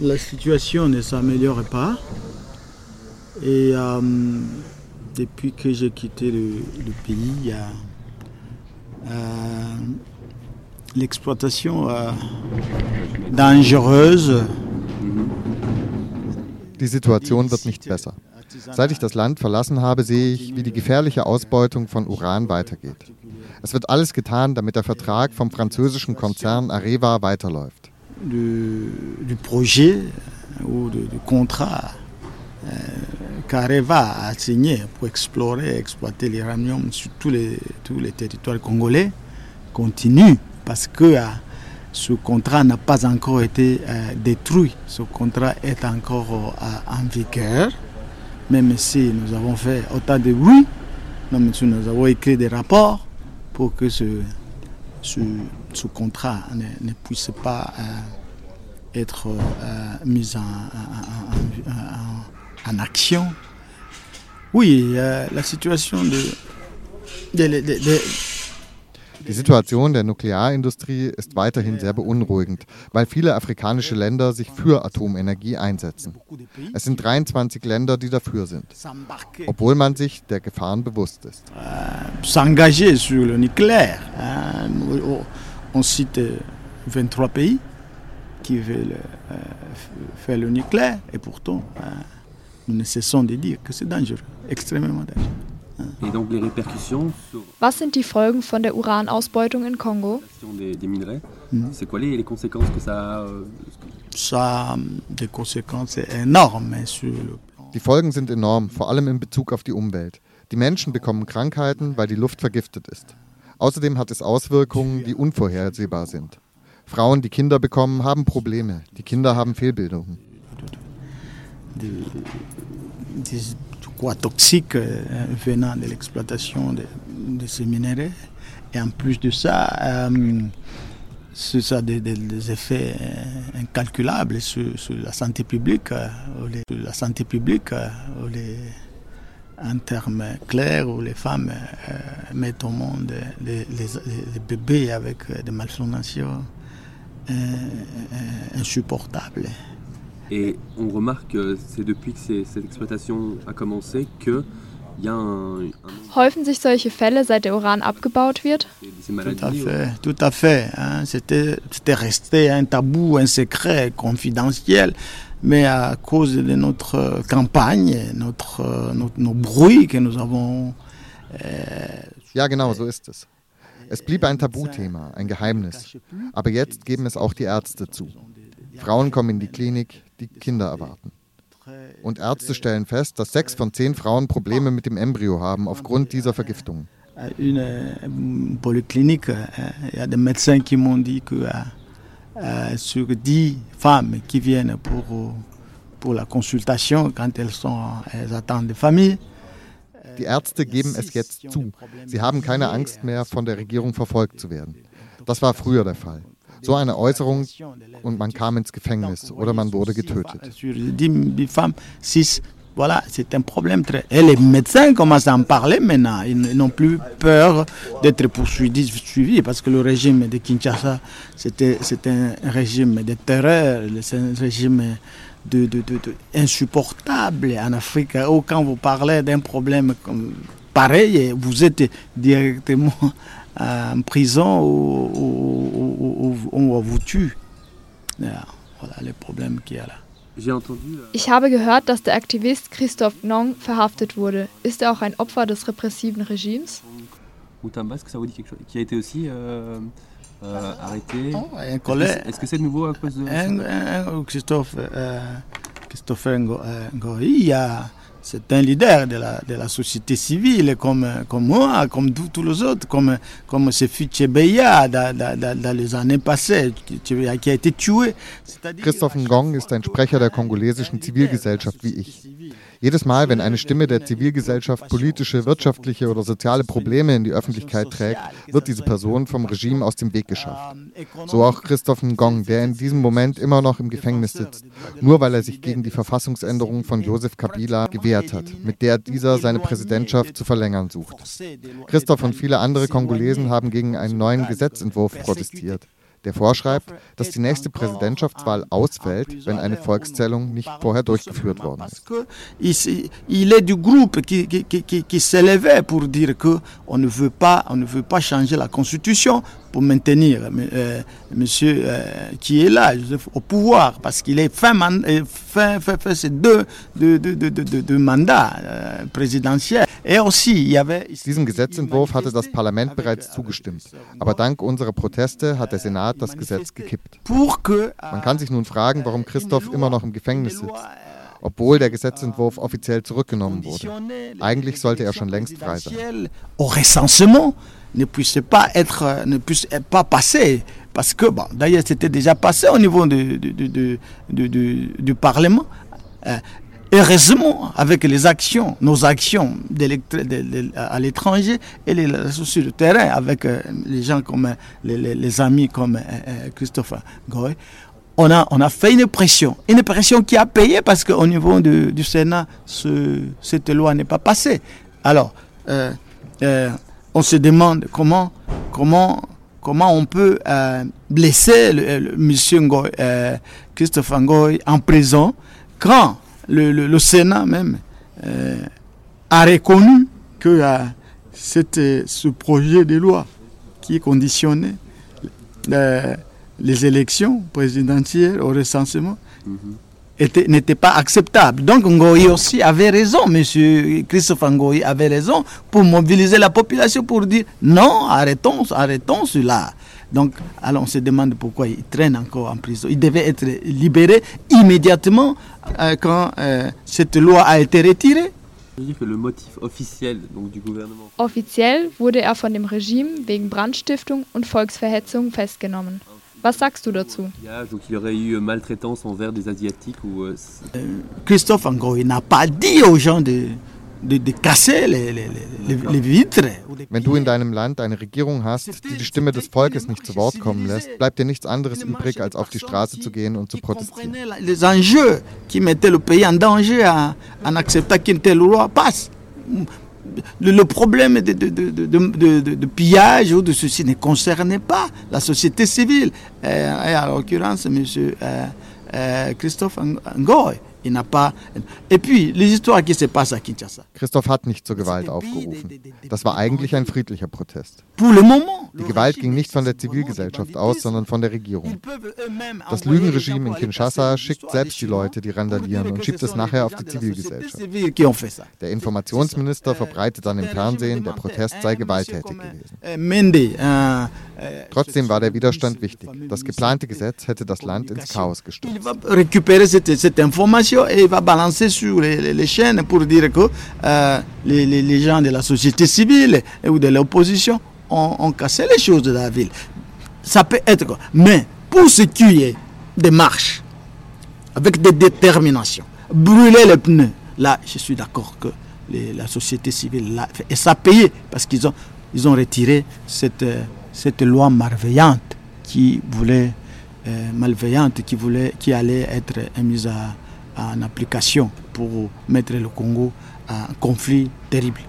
la situation ne s'améliore pas. Et euh, depuis que j'ai quitté le, le, pays, euh, l'exploitation euh, dangereuse. Die Situation wird nicht besser. Seit ich das Land verlassen habe, sehe ich, wie die gefährliche Ausbeutung von Uran weitergeht. Es wird alles getan, damit der Vertrag vom französischen Konzern Areva weiterläuft. Du, projet ou du, contrat euh, qu'Areva a signé pour explorer et exploiter l'uranium sur tous les, tous les territoires congolais continue parce que euh, ce contrat n'a pas encore été euh, détruit. Ce contrat est encore euh, en vigueur. Même si nous avons fait autant de bruit, même si nous avons écrit des rapports pour que ce, ce, ce contrat ne, ne, puisse pas euh, être euh, mis en, en, en, en, action. Oui, euh, la situation de, de, de, de Die Situation der Nuklearindustrie ist weiterhin sehr beunruhigend, weil viele afrikanische Länder sich für Atomenergie einsetzen. Es sind 23 Länder, die dafür sind, obwohl man sich der Gefahren bewusst ist. S'engager sur le nucléaire. On cite 23 pays qui veulent faire le nucléaire et pourtant nous ne cessons de dire que c'est dangereux, extrêmement dangereux. Was sind die Folgen von der Uranausbeutung in Kongo? Euh, die Folgen sind enorm, vor allem in Bezug auf die Umwelt. Die Menschen bekommen Krankheiten, weil die Luft vergiftet ist. Außerdem hat es Auswirkungen, die unvorhersehbar sind. Frauen, die Kinder bekommen, haben Probleme. Die Kinder haben Fehlbildungen. Toxiques euh, venant de l'exploitation de, ces minéraux. Et en plus de ça, euh, ça a des, des, des, effets euh, incalculables sur, sur la santé publique, euh, les, la santé publique les, en termes clairs où les femmes euh, mettent au monde les, les bébés avec des malformations euh, insupportables. Et on remarque, c'est depuis que cette exploitation a commencé, que Häufen sich solche Fälle, seit der Uran abgebaut wird? Tout à fait, tout à fait. Hein. C'était resté un tabou, un secret confidentiel. Mais à cause de notre campagne, notre, notre, nos bruits que nous avons. Äh, ja, genau, so ist es. Es blieb ein Tabuthema, ein Geheimnis. Aber jetzt geben es auch die Ärzte zu. Frauen kommen in die Klinik, die Kinder erwarten. Und Ärzte stellen fest, dass sechs von zehn Frauen Probleme mit dem Embryo haben aufgrund dieser Vergiftung. Une polyclinique, il y a des médecins qui m'ont dit que sur dix femmes qui viennent pour, pour la consultation, quand elles, sont, elles attendent des familles, die Ärzte geben es jetzt zu. Sie haben keine Angst mehr, von der Regierung verfolgt zu werden. Das war früher der Fall. So eine Äußerung und man kam ins Gefängnis oder man wurde getötet. Voilà, c'est un problème très. Et les médecins commencent à en parler maintenant. Ils n'ont plus peur d'être poursuivis suivis parce que le régime de Kinshasa, c'était un régime de terreur, c'est un régime de, de, insupportable en Afrique. Où quand vous parlez d'un problème pareil, vous êtes directement en prison ou, on vous tue. Ja, voilà les problèmes qu'il y a là. Ich habe gehört, dass der Aktivist Christoph Gnong verhaftet wurde. Ist er auch ein Opfer des repressiven Regimes? Euh, euh, arrêté oh, un collègue. Est-ce que c'est nouveau à cause de. Un, un, Christophe, euh, Christopher Ngoy, il y a c'est un leader de la, de la société civile comme, comme moi, comme tous les autres, comme, comme ce fut Chebeya dans, dans, dans les années passées, qui a été tué. Christoph Ngong ist ein Sprecher der kongolesischen Zivilgesellschaft wie ich. Jedes Mal, wenn eine Stimme der Zivilgesellschaft politische, wirtschaftliche oder soziale Probleme in die Öffentlichkeit trägt, wird diese Person vom Regime aus dem Weg geschafft. So auch Christoph Ngong, der in diesem Moment immer noch im Gefängnis sitzt, nur weil er sich gegen die Verfassungsänderung von Joseph Kabila gewehrt hat, mit der dieser seine Präsidentschaft zu verlängern sucht. Christoph und viele andere Kongolesen haben gegen einen neuen Gesetzentwurf protestiert der vorschreibt, dass die nächste Präsidentschaftswahl ausfällt, wenn eine Volkszählung nicht vorher durchgeführt worden ist. Il est du groupe qui, qui, qui, qui s'élevait pour dire qu'on ne veut pas, on ne veut pas changer la constitution pour maintenir euh, monsieur euh, qui est là Joseph, au pouvoir parce qu'il est fin, fin, fin, fin ces deux, deux, deux, deux, mandats euh, présidentiels. Diesem Gesetzentwurf hatte das Parlament bereits zugestimmt, aber dank unserer Proteste hat der Senat das Gesetz gekippt. Man kann sich nun fragen, warum Christoph immer noch im Gefängnis sitzt obwohl der Gesetzentwurf offiziell zurückgenommen wurde. Eigentlich sollte er schon längst frei sein. Ne puisse pas être, ne puisse pas passer. Parce que, bon, d'ailleurs, c'était déjà passé au niveau du, du, du, Parlement. Euh, heureusement, avec les actions, nos actions à l'étranger et les sur le terrain, avec euh, les gens comme euh, les, amis comme Christophe Goy, on a, on a fait une pression. Une pression qui a payé parce qu'au niveau du, Sénat, ce, cette loi n'est pas passée. Alors, euh, on se demande comment, on peut euh, blesser Ngoy, euh, Christophe Ngoy en prison quand le, Sénat même euh, a reconnu que c'était ce projet de loi qui conditionnait les élections présidentielles au recensement. Mm-hmm n'était pas acceptable. Donc Ngoï aussi avait raison, monsieur Christophe Ngoï avait raison pour mobiliser la population pour dire non, arrêtons, arrêtons cela. Donc, alors on se demande pourquoi il traîne encore en prison. Il devait être libéré immédiatement euh, quand euh, cette loi a été retirée. dire que le motif officiel donc, du gouvernement. Offiziell wurde er von dem Regime wegen Brandstiftung und Volksverhetzung festgenommen. Was sagst du dazu? Donc il y aurait eu maltraitance envers des Asiatiques ou. Euh, euh, Christophe Ngoï n'a pas dit aux gens de. Wenn du in deinem Land eine Regierung hast, die die Stimme des Volkes nicht zu Wort kommen lässt, bleibt dir nichts anderes übrig, als auf die Straße zu gehen und zu protestieren. Les enjeux qui mettaient le pays en danger en acceptant qu'une telle loi passe le, le problème de, de, de, de, pillage ou de ceci ne concernait pas la société civile. Euh, et, en l'occurrence, M. Euh, euh, Christophe Ngoy. Il n'a pas. Et puis, les histoires qui se passent à Kinshasa. Christoph hat nicht zur Gewalt aufgerufen. Das war eigentlich ein friedlicher Protest. Die Gewalt ging nicht von der Zivilgesellschaft aus, sondern von der Regierung. Das Lügenregime in Kinshasa schickt selbst die Leute, die randalieren und schiebt es nachher auf die Zivilgesellschaft. Der Informationsminister verbreitet dann im Fernsehen, der Protest sei gewalttätig gewesen. Trotzdem war der Widerstand wichtig. Das geplante Gesetz hätte das Land ins Chaos gestürzt et il va balancer sur les, chaînes pour dire que euh, les, gens de la société civile ou de l'opposition ont, cassé les choses de la ville. Ça peut être. Mais pour ce qui est des marches, avec des déterminations, brûler les pneus, là, je suis d'accord que la société civile l'a fait. Et ça a payé parce qu'ils ont, ils ont retiré cette, cette loi malveillante qui voulait euh, malveillante qui voulait qui allait être mise à, en application pour mettre le Congo à un conflit terrible.